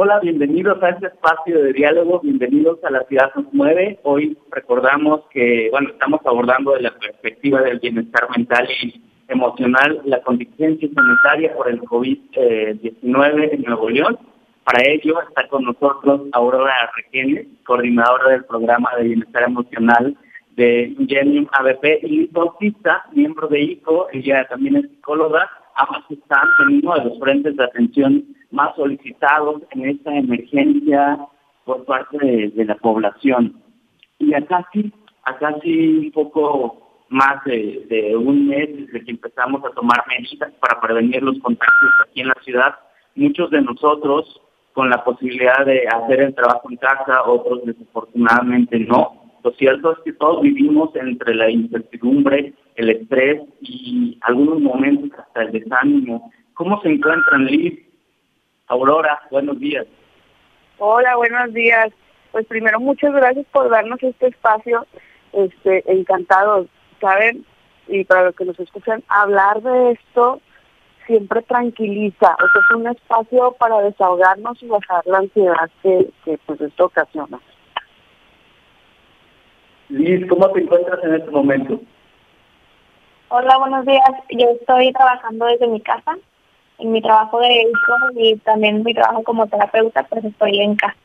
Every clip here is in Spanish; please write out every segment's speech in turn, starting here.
Hola, bienvenidos a este espacio de diálogo, bienvenidos a La Ciudad nos. Hoy recordamos que, bueno, estamos abordando de la perspectiva del bienestar mental y emocional la contingencia sanitaria por el COVID-19 en Nuevo León. Para ello está con nosotros Aurora Requenes, coordinadora del programa de bienestar emocional de Ingenium ABP y Bautista, miembro de ICO, ella también es psicóloga, ambas están en uno de los frentes de atención más solicitados en esta emergencia por parte de, la población. Y acá sí, acá sí un poco más de, un mes desde que empezamos a tomar medidas para prevenir los contagios aquí en la ciudad, muchos de nosotros con la posibilidad de hacer el trabajo en casa, otros desafortunadamente no. Lo cierto es que todos vivimos entre la incertidumbre, el estrés y algunos momentos hasta el desánimo. ¿Cómo se encuentran, Liz? Aurora, buenos días. Hola, buenos días. Pues primero, muchas gracias por darnos este espacio. Este, encantado, ¿saben? Y para los que nos escuchan, hablar de esto siempre tranquiliza. O sea, es un espacio para desahogarnos y bajar la ansiedad que, que pues esto ocasiona. Liz, ¿cómo te encuentras en este momento? Hola, buenos días. Yo estoy trabajando desde mi casa en mi trabajo de hijo y también mi trabajo como terapeuta, pues estoy en casa.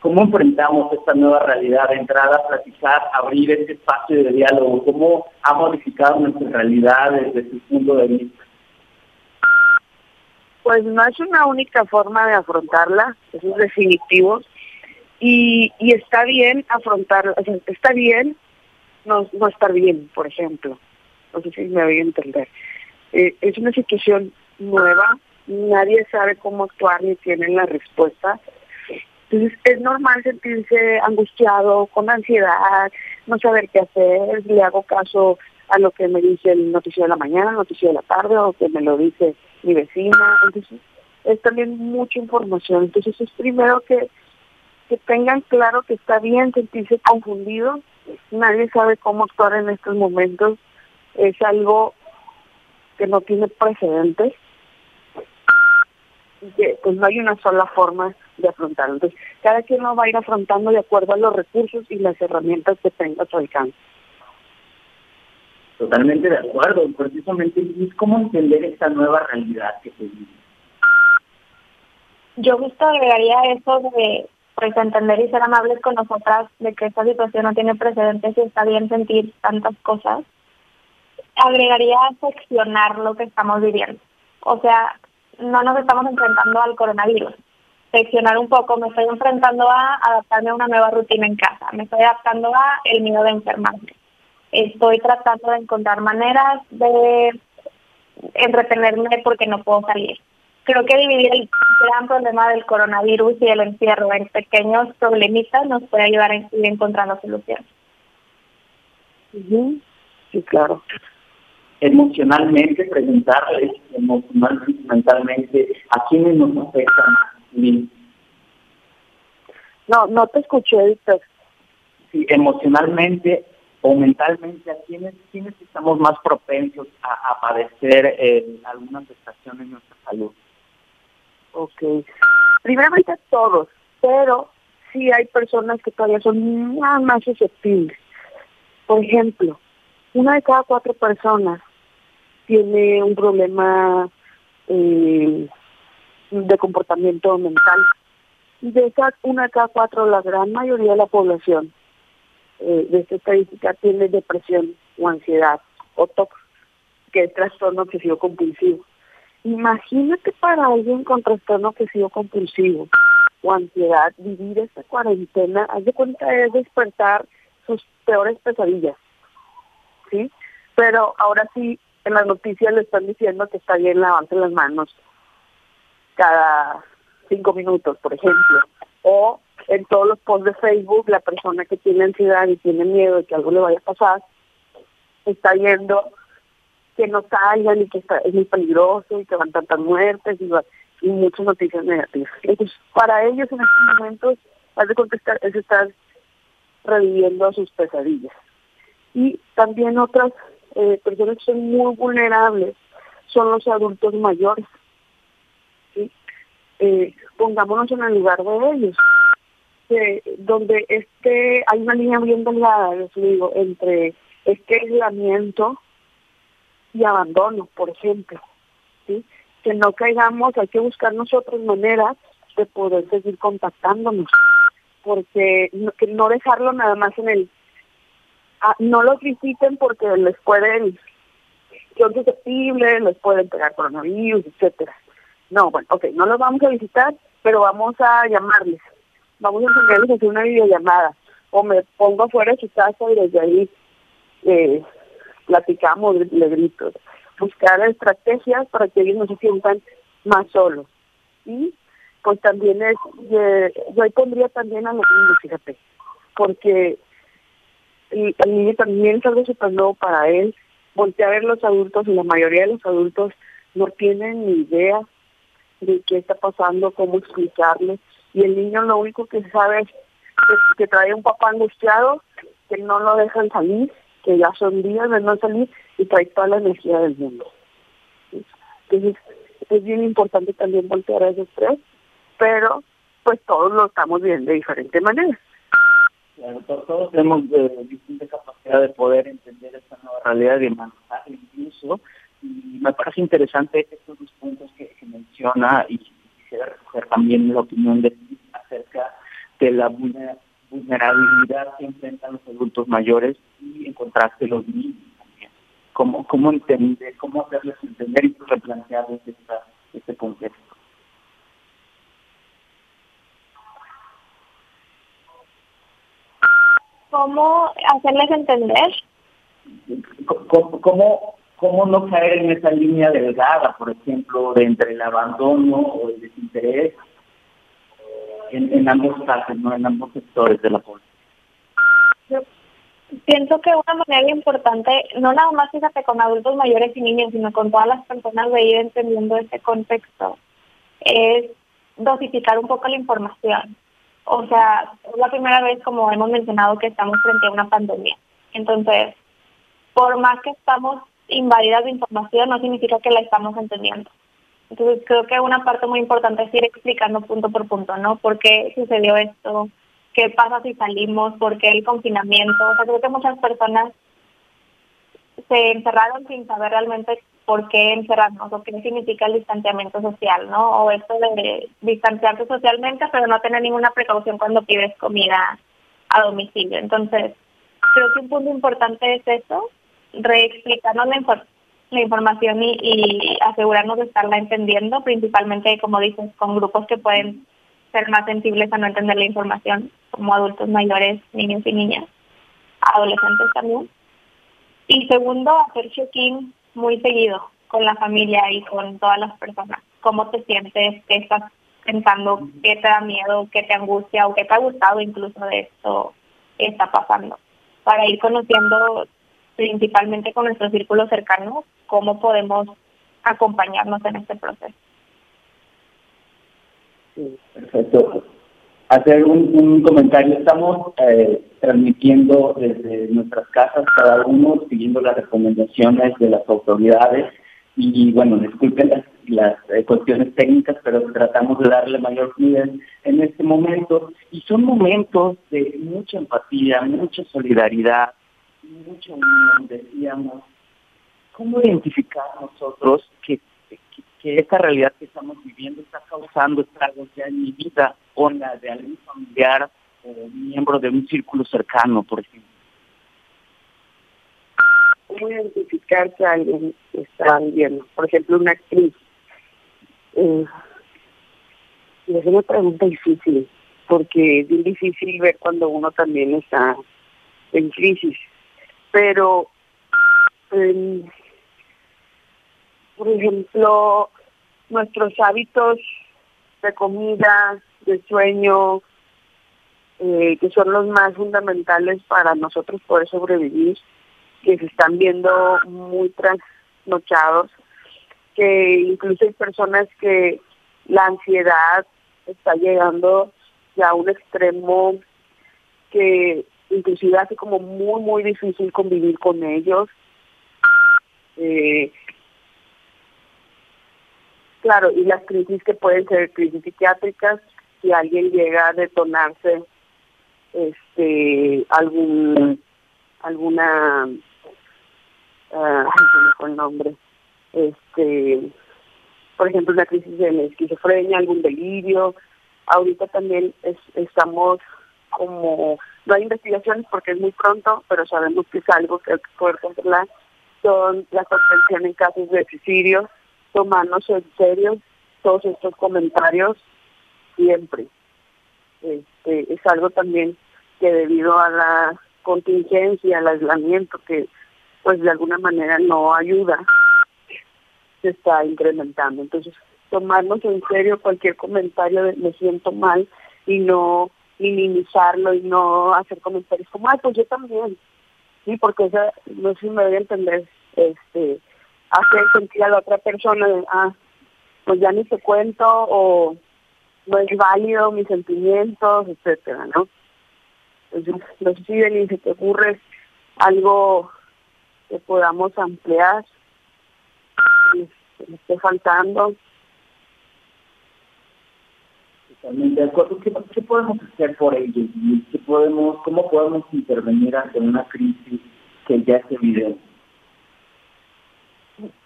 ¿Cómo enfrentamos esta nueva realidad de entrada, platicar, abrir este espacio de diálogo? ¿Cómo ha modificado nuestra realidad desde su punto de vista? Pues no es una única forma de afrontarla, eso es definitivo. Y, y está bien afrontarla, o sea, está bien no, no estar bien, por ejemplo. No sé si me voy a entender. Eh, es una situación nueva, nadie sabe cómo actuar ni tienen la respuesta. Entonces es normal sentirse angustiado, con ansiedad, no saber qué hacer, le hago caso a lo que me dice el noticiero de la mañana, el noticiero de la tarde o que me lo dice mi vecina. Entonces es también mucha información. Entonces es primero que, que tengan claro que está bien sentirse confundido, nadie sabe cómo actuar en estos momentos, es algo que no tiene precedentes y que pues no hay una sola forma de afrontarlo. Entonces, cada quien lo va a ir afrontando de acuerdo a los recursos y las herramientas que tenga a su alcance. Totalmente de acuerdo. Precisamente, ¿cómo entender esta nueva realidad que se vive? Yo justo agregaría eso de pues entender y ser amables con nosotras de que esta situación no tiene precedentes y está bien sentir tantas cosas agregaría seccionar lo que estamos viviendo. O sea, no nos estamos enfrentando al coronavirus. Seccionar un poco, me estoy enfrentando a adaptarme a una nueva rutina en casa, me estoy adaptando a el miedo de enfermarme. Estoy tratando de encontrar maneras de entretenerme porque no puedo salir. Creo que dividir el gran problema del coronavirus y el encierro en pequeños problemitas nos puede ayudar a ir encontrando soluciones. Sí, claro emocionalmente, preguntarles emocionalmente, mentalmente, a quiénes nos afectan. No, no te escuché, Víctor. Sí, emocionalmente o mentalmente, ¿a quiénes, quiénes estamos más propensos a, padecer eh, alguna afectación en nuestra salud? Ok. Primeramente a todos, pero sí hay personas que todavía son más, más susceptibles. Por ejemplo, una de cada cuatro personas tiene un problema eh, de comportamiento mental. De esas una cada cuatro, la gran mayoría de la población eh, de esta estadística tiene depresión o ansiedad o TOC, que es trastorno obsesivo compulsivo. Imagínate para alguien con trastorno obsesivo compulsivo o ansiedad vivir esta cuarentena, haz de cuenta es despertar sus peores pesadillas, ¿sí? Pero ahora sí en las noticias le están diciendo que está bien lavarse las manos cada cinco minutos, por ejemplo. O en todos los posts de Facebook, la persona que tiene ansiedad y tiene miedo de que algo le vaya a pasar, está viendo que no salgan y que está, es muy peligroso y que van tantas muertes y, y muchas noticias negativas. Entonces, para ellos en estos momentos, has de contestar, es estar reviviendo sus pesadillas. Y también otras eh, personas que son muy vulnerables son los adultos mayores. eh, pongámonos en el lugar de ellos. Donde este hay una línea bien delgada, les digo, entre este aislamiento y abandono, por ejemplo. Que no caigamos, hay que buscar nosotros maneras de poder seguir contactándonos, porque que no dejarlo nada más en el... Ah, no los visiten porque les pueden, son susceptibles, les pueden pegar coronavirus, etcétera. No, bueno, ok, no los vamos a visitar, pero vamos a llamarles. Vamos a enseñarles a hacer una videollamada. O me pongo afuera de su casa y desde ahí eh, platicamos, le grito. Buscar estrategias para que ellos no se sientan más solos. Y pues también es, yo ahí pondría también a los niños, fíjate, porque el, niño también es algo súper nuevo para él. Voltea a ver los adultos y la mayoría de los adultos no tienen ni idea de qué está pasando, cómo explicarle. Y el niño lo único que sabe es que, trae un papá angustiado, que no lo dejan salir, que ya son días de no salir y trae toda la energía del mundo. Entonces, es bien importante también voltear a esos tres, pero pues todos lo estamos viendo de diferente manera. Todos tenemos eh, distinta capacidad de poder entender esta nueva realidad y manejar incluso y me parece interesante estos dos puntos que, menciona y quisiera recoger también la opinión de acerca de la vulnerabilidad que enfrentan los adultos mayores y en contraste los niños también. ¿Cómo, cómo entender, cómo hacerles entender y replantearles esta, este contexto? ¿Cómo hacerles entender? ¿Cómo, cómo cómo no caer en esa línea delgada, por ejemplo, de entre el abandono o el desinterés en, ambos casos, ¿no? en ambos sectores de la población. Pienso que una manera importante, no nada más fíjate con adultos mayores y niños, sino con todas las personas de ir entendiendo este contexto, es dosificar un poco la información. O sea, es la primera vez, como hemos mencionado, que estamos frente a una pandemia. Entonces, por más que estamos invadidas de información no significa que la estamos entendiendo. Entonces creo que una parte muy importante es ir explicando punto por punto, ¿no? ¿Por qué sucedió esto? ¿Qué pasa si salimos? ¿Por qué el confinamiento? O sea, creo que muchas personas se encerraron sin saber realmente por qué encerrarnos o qué significa el distanciamiento social, ¿no? O esto de distanciarse socialmente pero no tener ninguna precaución cuando pides comida a domicilio. Entonces, creo que un punto importante es eso, reexplicarnos la, la información y, asegurarnos de estarla entendiendo, principalmente, como dices, con grupos que pueden ser más sensibles a no entender la información, como adultos mayores, niños y niñas, adolescentes también. Y segundo, hacer check-in muy seguido con la familia y con todas las personas. ¿Cómo te sientes? ¿Qué estás pensando? ¿Qué te da miedo? ¿Qué te angustia? ¿O qué te ha gustado incluso de esto que está pasando? Para ir conociendo principalmente con nuestro círculo cercano, cómo podemos acompañarnos en este proceso. perfecto. Hacer un, comentario. Estamos eh, transmitiendo desde nuestras casas cada uno, siguiendo las recomendaciones de las autoridades. Y bueno, disculpen las, las eh, cuestiones técnicas, pero tratamos de darle mayor fluidez en este momento. Y son momentos de mucha empatía, mucha solidaridad, mucho decíamos, ¿cómo identificar nosotros que, que, esta realidad que estamos viviendo está causando estragos ya en mi vida o en la de algún familiar o miembro de un círculo cercano, por ejemplo? ¿Cómo identificar que alguien está viviendo? Por ejemplo, una actriz. Eh, es una pregunta difícil, porque es bien difícil ver cuando uno también está en crisis pero em, por ejemplo nuestros hábitos de comida, de sueño, eh, que son los más fundamentales para nosotros poder sobrevivir, que se están viendo muy trasnochados, que incluso hay personas que la ansiedad está llegando ya a un extremo que inclusive hace como muy, muy difícil convivir con ellos. Eh, Claro, y las crisis que pueden ser crisis psiquiátricas, si alguien llega a detonarse este algún alguna uh, el nombre este por ejemplo una crisis de esquizofrenia algún delirio. Ahorita también estamos como no hay investigaciones porque es muy pronto pero sabemos que es algo que hay que poder controlar. Son la contención en casos de suicidio tomarnos en serio todos estos comentarios siempre este, es algo también que debido a la contingencia, al aislamiento que pues de alguna manera no ayuda, se está incrementando. Entonces, tomarnos en serio cualquier comentario de me siento mal y no minimizarlo y no hacer comentarios como, ay, pues yo también. Sí, porque esa, no sé si me voy a entender, este, hacer sentir a la otra persona, de, ah, pues ya ni te cuento o no es válido mis sentimientos, etcétera, ¿no? Entonces, no sé si se te ocurre algo que podamos ampliar, que me esté faltando. Totalmente. ¿Qué, podemos hacer por ellos? ¿Qué podemos, ¿Cómo podemos intervenir ante una crisis que ya es evidente?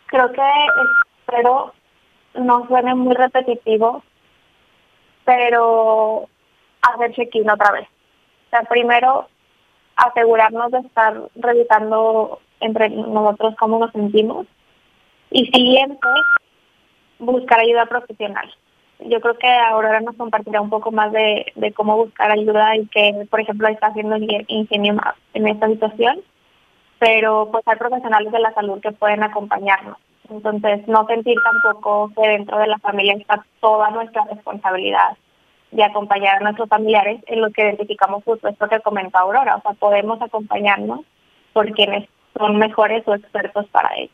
Creo que espero no suene muy repetitivo, pero hacer check-in otra vez. O sea, primero asegurarnos de estar revisando entre nosotros cómo nos sentimos y siguiente buscar ayuda profesional. Yo creo que Aurora nos compartirá un poco más de, de cómo buscar ayuda y que, por ejemplo, está haciendo ingenio en esta situación, pero pues hay profesionales de la salud que pueden acompañarnos. Entonces, no sentir tampoco que dentro de la familia está toda nuestra responsabilidad de acompañar a nuestros familiares en lo que identificamos justo esto que comenta Aurora. O sea, podemos acompañarnos por quienes son mejores o expertos para ello.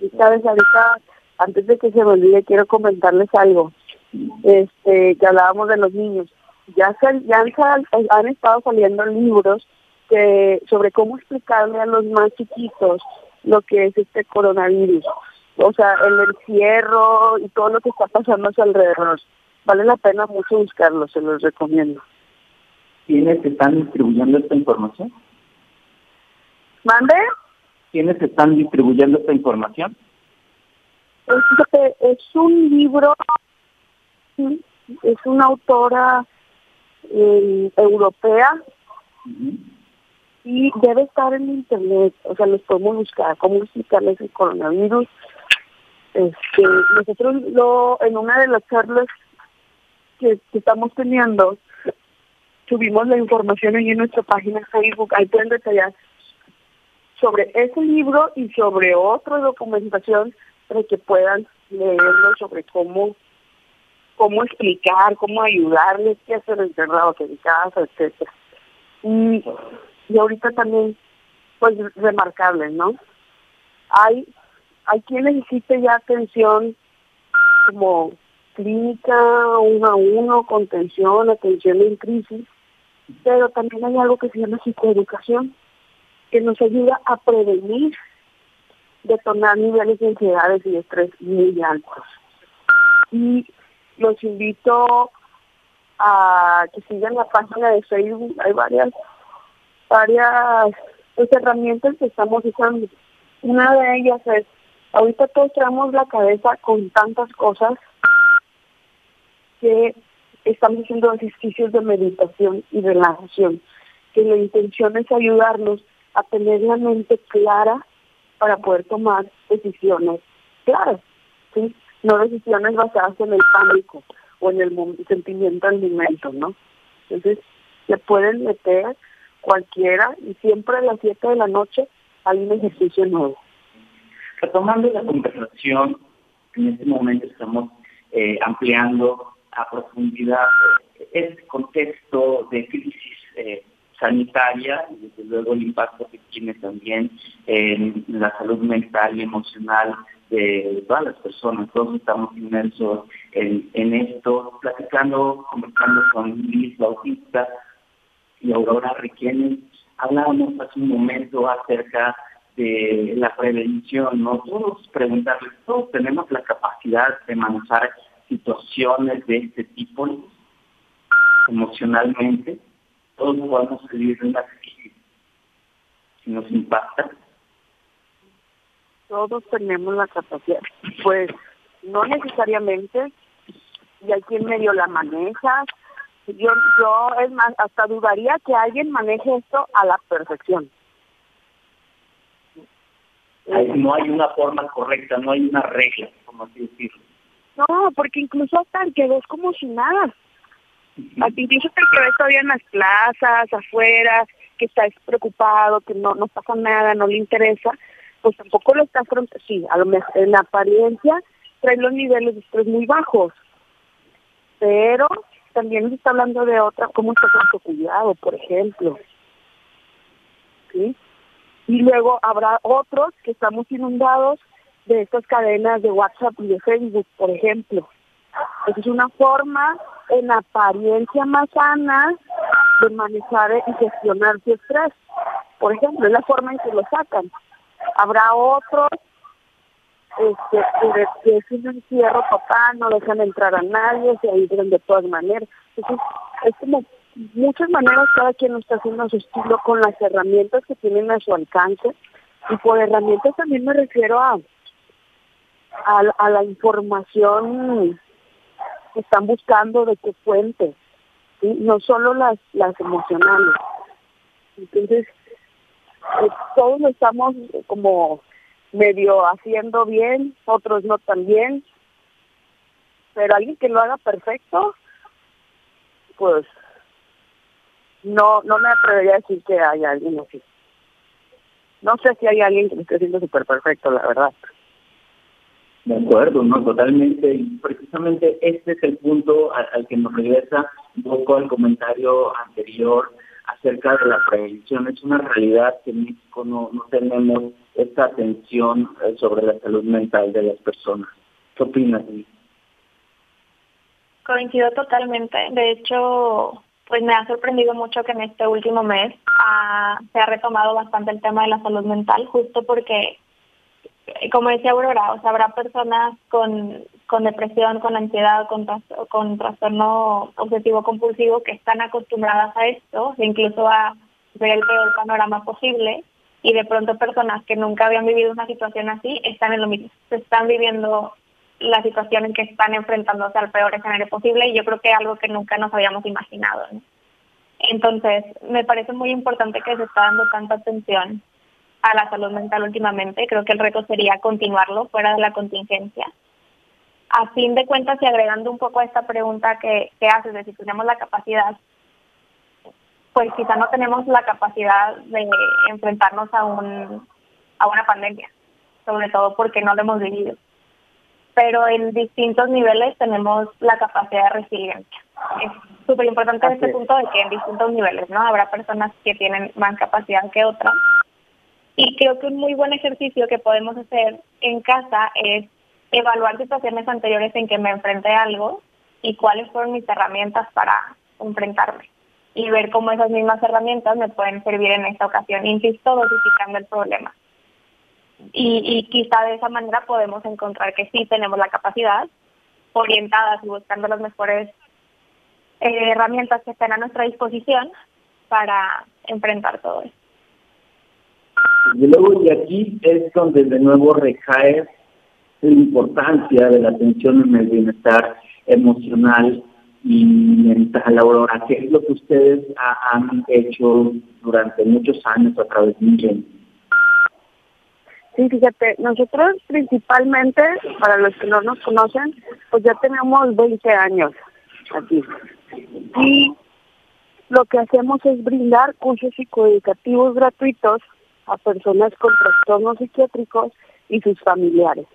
Y sabes, ahorita, antes de que se me olvide, quiero comentarles algo. Este, que hablábamos de los niños. Ya, se, ya han, han estado saliendo libros que sobre cómo explicarle a los más chiquitos lo que es este coronavirus. O sea, el encierro y todo lo que está pasando a su alrededor. Vale la pena mucho buscarlo, se los recomiendo. ¿Quiénes están distribuyendo esta información? ¿Mande? ¿Quiénes están distribuyendo esta información? Es, es un libro, es una autora eh, europea y debe estar en internet, o sea, los podemos buscar, cómo explicarles el coronavirus. Este, nosotros lo, en una de las charlas que, estamos teniendo, subimos la información ahí en nuestra página de Facebook, ahí pueden detallar sobre ese libro y sobre otra documentación para que puedan leerlo sobre cómo cómo explicar, cómo ayudarles, qué hacer encerrados en casa, etcétera. Y ahorita también, pues remarcable, ¿no? Hay, hay quien necesite ya atención como clínica, uno a uno, contención, atención en crisis, pero también hay algo que se llama psicoeducación, que nos ayuda a prevenir detonar niveles de ansiedades y de estrés muy altos. Y los invito a que sigan la página de Facebook, hay varias varias pues, herramientas que estamos usando. Una de ellas es, ahorita todos tenemos la cabeza con tantas cosas que estamos haciendo ejercicios de meditación y relajación, que la intención es ayudarnos a tener la mente clara para poder tomar decisiones claras, ¿sí? no decisiones basadas en el pánico o en el sentimiento del momento, ¿no? Entonces, se pueden meter cualquiera y siempre a las 7 de la noche hay un ejercicio nuevo. Retomando la conversación, en este momento estamos eh, ampliando a profundidad eh, este contexto de crisis eh, sanitaria y desde luego el impacto que tiene también en la salud mental y emocional de todas las personas. Todos estamos inmersos en, en esto, platicando, conversando con Liz Bautista, y Aurora Requiere. Hablábamos hace un momento acerca de la prevención, ¿no? Todos preguntarles, todos tenemos la capacidad de manejar situaciones de este tipo emocionalmente, todos podemos vivir una crisis si nos impacta. Todos tenemos la capacidad, pues no necesariamente, y hay quien medio la maneja. Yo, yo es más, hasta dudaría que alguien maneje esto a la perfección. No hay una forma correcta, no hay una regla, como así decirlo. No, porque incluso hasta el que ves como si nada. Incluso hasta el que ves todavía en las plazas, afuera, que está preocupado, que no, no pasa nada, no le interesa, pues tampoco lo está Sí, a lo mejor en la apariencia trae los niveles de estrés muy bajos, pero también está hablando de otra, cómo está con su cuidado, por ejemplo. ¿Sí? Y luego habrá otros que estamos inundados de estas cadenas de WhatsApp y de Facebook, por ejemplo. Esa es una forma en apariencia más sana de manejar y gestionar su estrés. Por ejemplo, es la forma en que lo sacan. Habrá otros este, que es un encierro total, no dejan entrar a nadie, se aíslan de todas maneras. Entonces, es como muchas maneras cada quien está haciendo su estilo con las herramientas que tienen a su alcance. Y por herramientas también me refiero a, a, la información que están buscando de qué fuente, no solo las, las emocionales. Entonces, eh, todos estamos como medio haciendo bien, otros no tan bien, pero alguien que lo haga perfecto, pues no no me atrevería a decir que hay alguien así. No sé si hay alguien que lo esté haciendo súper perfecto, la verdad. De acuerdo, no, totalmente. Precisamente este es el punto al, que nos regresa un poco el comentario anterior acerca de la prevención. Es una realidad que en México no, no tenemos esta atención eh, sobre la salud mental de las personas. ¿Qué opinas? Coincido totalmente. De hecho, pues me ha sorprendido mucho que en este último mes ah, se ha retomado bastante el tema de la salud mental, justo porque, como decía Aurora, o sea, habrá personas con, con depresión, con ansiedad, con, con trastorno obsesivo compulsivo que están acostumbradas a esto, incluso a ver el peor panorama posible, y de pronto personas que nunca habían vivido una situación así están en lo mismo, se están viviendo la situación en que están enfrentándose al peor escenario posible y yo creo que es algo que nunca nos habíamos imaginado. Entonces, me parece muy importante que se está dando tanta atención a la salud mental últimamente. Creo que el reto sería continuarlo fuera de la contingencia. A fin de cuentas, y agregando un poco a esta pregunta que, que haces de si tenemos la capacidad, pues quizá no tenemos la capacidad de enfrentarnos a, un, a una pandemia, sobre todo porque no lo hemos vivido pero en distintos niveles tenemos la capacidad de resiliencia. Es súper importante este punto de que en distintos niveles, ¿no? Habrá personas que tienen más capacidad que otras. Y creo que un muy buen ejercicio que podemos hacer en casa es evaluar situaciones anteriores en que me enfrenté a algo y cuáles fueron mis herramientas para enfrentarme. Y ver cómo esas mismas herramientas me pueden servir en esta ocasión, insisto, dosificando el problema y, quizá de esa manera podemos encontrar que sí tenemos la capacidad orientadas y buscando las mejores eh, herramientas que estén a nuestra disposición para enfrentar todo esto. Y luego de aquí es donde de nuevo recae la importancia de la atención en el bienestar emocional y mental. Aurora, ¿qué es lo que ustedes han hecho durante muchos años a través de un Sí, fíjate, nosotros principalmente, para los que no nos conocen, pues ya tenemos 20 años aquí. Y lo que hacemos es brindar cursos psicoeducativos gratuitos a personas con trastornos psiquiátricos y sus familiares.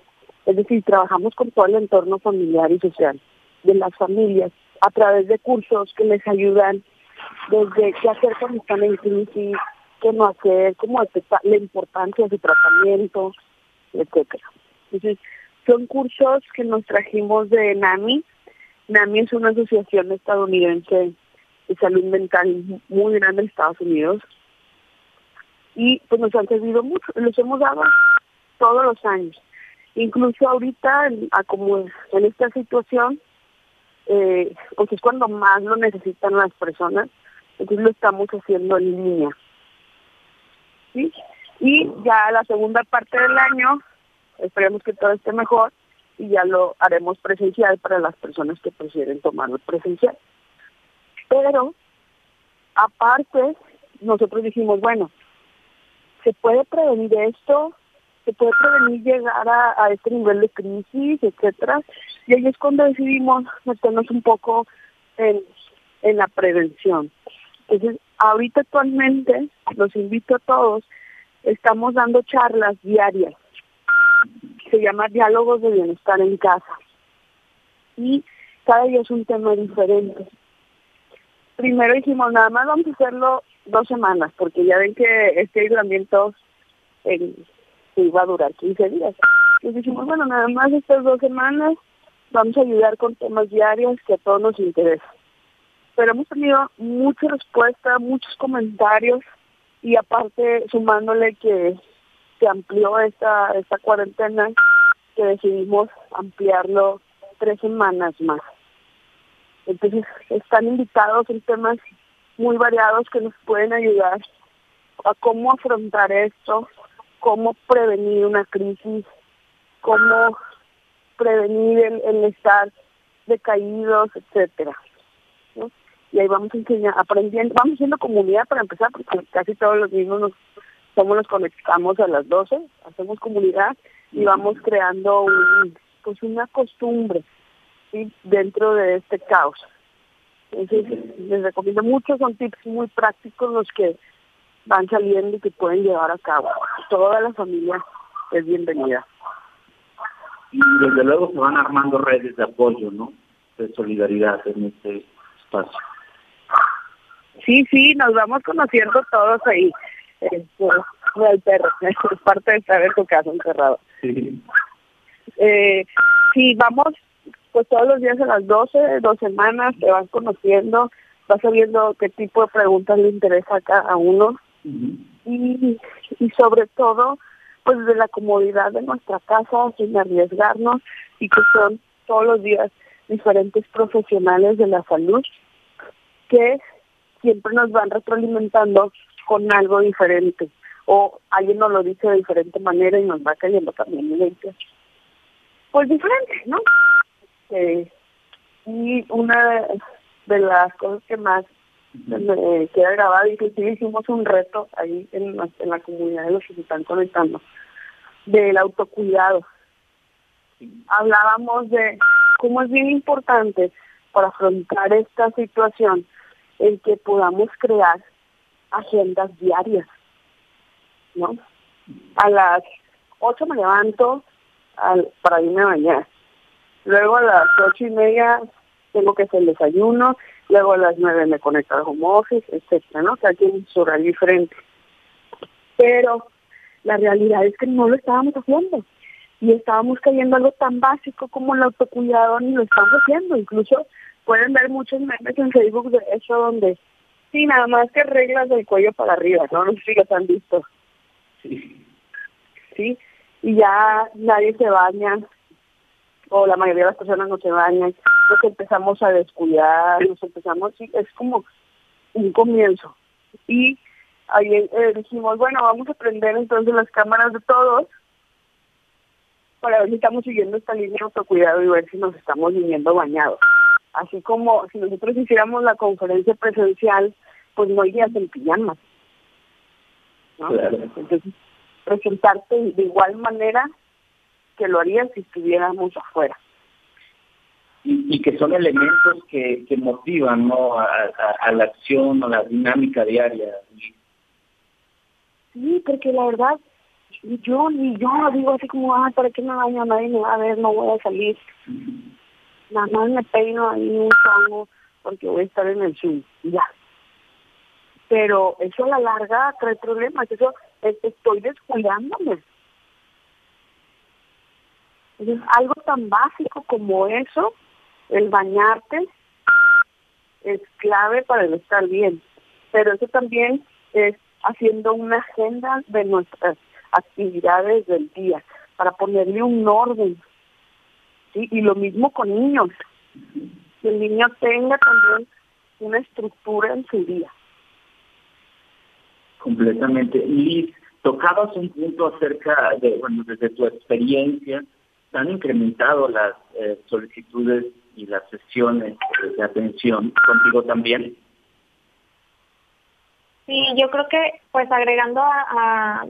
Es decir, trabajamos con todo el entorno familiar y social de las familias a través de cursos que les ayudan desde qué hacer cuando están en crisis, qué no hacer, cómo detectar la importancia de su tratamiento, etcétera. Entonces, son cursos que nos trajimos de NAMI. NAMI es una asociación estadounidense de salud mental muy grande en Estados Unidos. Y pues nos han servido mucho, los hemos dado todos los años. Incluso ahorita, como en esta situación, eh, pues es cuando más lo necesitan las personas, entonces lo estamos haciendo en línea. ¿Sí? Y ya la segunda parte del año, esperemos que todo esté mejor y ya lo haremos presencial para las personas que prefieren tomarlo presencial. Pero, aparte, nosotros dijimos, bueno, ¿se puede prevenir esto? ¿Se puede prevenir llegar a, este nivel de crisis, etcétera? Y ahí es cuando decidimos meternos un poco en, en la prevención. Entonces, ahorita actualmente, los invito a todos, estamos dando charlas diarias. Se llama Diálogos de Bienestar en Casa. Y cada día es un tema diferente primero dijimos, nada más vamos a hacerlo dos semanas, porque ya ven que este aislamiento eh, iba a durar 15 días. Y dijimos, bueno, nada más estas dos semanas vamos a ayudar con temas diarios que a todos nos interesa. Pero hemos tenido mucha respuesta, muchos comentarios y aparte sumándole que se amplió esta, esta cuarentena, que decidimos ampliarlo tres semanas más. Entonces están invitados en temas muy variados que nos pueden ayudar a cómo afrontar esto, cómo prevenir una crisis, cómo prevenir el, estar decaídos, etcétera. Y ahí vamos a enseñar, aprendiendo, vamos haciendo comunidad para empezar, porque casi todos los mismos nos, somos nos conectamos a las 12, hacemos comunidad y vamos creando un, pues una costumbre dentro de este caos. Entonces, les recomiendo mucho, son tips muy prácticos los que van saliendo y que pueden llevar a cabo. Toda la familia es bienvenida. Y desde luego se van armando redes de apoyo, ¿no? De solidaridad en este espacio. Sí, sí, nos vamos conociendo todos ahí. Esto, el perro, es parte de en tu casa encerrado. Sí. Eh, sí, vamos pues todos los días a las 12, dos semanas, te vas conociendo, vas sabiendo qué tipo de preguntas le interesa a cada uno. Y, y sobre todo, pues de la comodidad de nuestra casa, sin arriesgarnos y que son todos los días diferentes profesionales de la salud que siempre nos van retroalimentando con algo diferente o alguien nos lo dice de diferente manera y nos va cayendo también en pues diferente, ¿no? Este, y una de las cosas que más me queda grabada, inclusive hicimos un reto ahí en la, en la comunidad de los que se están conectando, del autocuidado. Hablábamos de cómo es bien importante para afrontar esta situación el que podamos crear agendas diarias, ¿no? A las 8 me levanto al, para irme a bañar Luego a las ocho y media tengo que hacer el desayuno, luego a las nueve me conecto al home office, etcétera, ¿no? Cada quien su horario diferente. Pero la realidad es que no lo estábamos haciendo. Y estábamos cayendo algo tan básico como el autocuidado, ni lo estamos haciendo. Incluso pueden ver muchos memes en Facebook de eso donde, sí, nada más que reglas del cuello para arriba, ¿no? No sé si los han visto. Sí. Sí, y ya nadie se baña, o la mayoría de las personas no se bañan, nos empezamos a descuidar, nos empezamos, es como un comienzo. Y ahí eh, dijimos, bueno, vamos a prender entonces las cámaras de todos para ver si estamos siguiendo esta línea de autocuidado y ver si nos estamos viniendo bañados. Así como si nosotros hiciéramos la conferencia presencial, pues no irías en pijamas. ¿no? Entonces, presentarte de igual manera que lo harían si estuviéramos afuera. Y, que son elementos que, que motivan ¿no? A, la acción, a la dinámica diaria. Sí, porque la verdad, yo ni yo digo así como, ah, ¿para qué me baño? Nadie me va a ver, no voy a salir. Nada más me peino ahí un tango porque voy a estar en el Zoom, ya. Pero eso a la larga trae problemas, eso estoy descuidándome algo tan básico como eso, el bañarte, es clave para el estar bien. Pero eso también es haciendo una agenda de nuestras actividades del día para ponerle un orden. ¿sí? Y lo mismo con niños. Que el niño tenga también una estructura en su día. Completamente. Liz, tocabas un punto acerca de, bueno, desde tu experiencia, han incrementado las eh, solicitudes y las sesiones de atención contigo también. Sí, yo creo que, pues agregando a,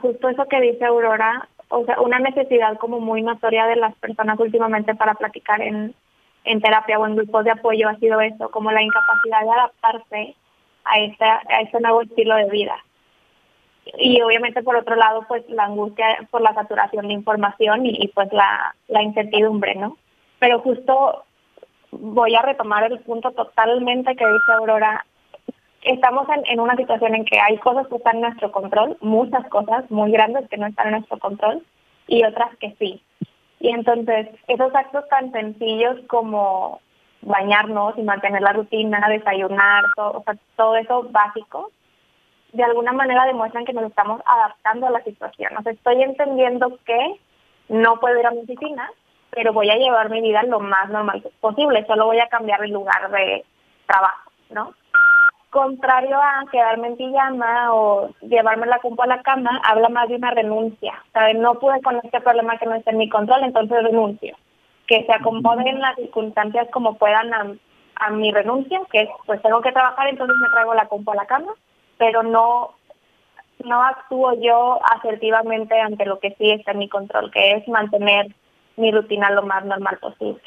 justo eso que dice Aurora, o sea, una necesidad como muy notoria de las personas últimamente para platicar en, terapia o en grupos de apoyo ha sido eso, como la incapacidad de adaptarse a este, a este nuevo estilo de vida. Y obviamente por otro lado, pues la angustia por la saturación de información y, pues la, la incertidumbre, ¿no? Pero justo voy a retomar el punto totalmente que dice Aurora estamos en, en, una situación en que hay cosas que están en nuestro control, muchas cosas muy grandes que no están en nuestro control y otras que sí. Y entonces, esos actos tan sencillos como bañarnos y mantener la rutina, desayunar, todo, o sea, todo eso básico, de alguna manera demuestran que nos estamos adaptando a la situación. O sea, estoy entendiendo que no puedo ir a mi oficina, pero voy a llevar mi vida lo más normal posible, solo voy a cambiar el lugar de trabajo, ¿no? contrario a quedarme en pijama o llevarme la culpa a la cama, habla más de una renuncia. O no pude con este problema que no está en mi control, entonces renuncio. Que se acomoden las circunstancias como puedan a, mi renuncia, que pues tengo que trabajar, entonces me traigo la culpa a la cama, pero no no actúo yo asertivamente ante lo que sí está en mi control, que es mantener mi rutina lo más normal posible.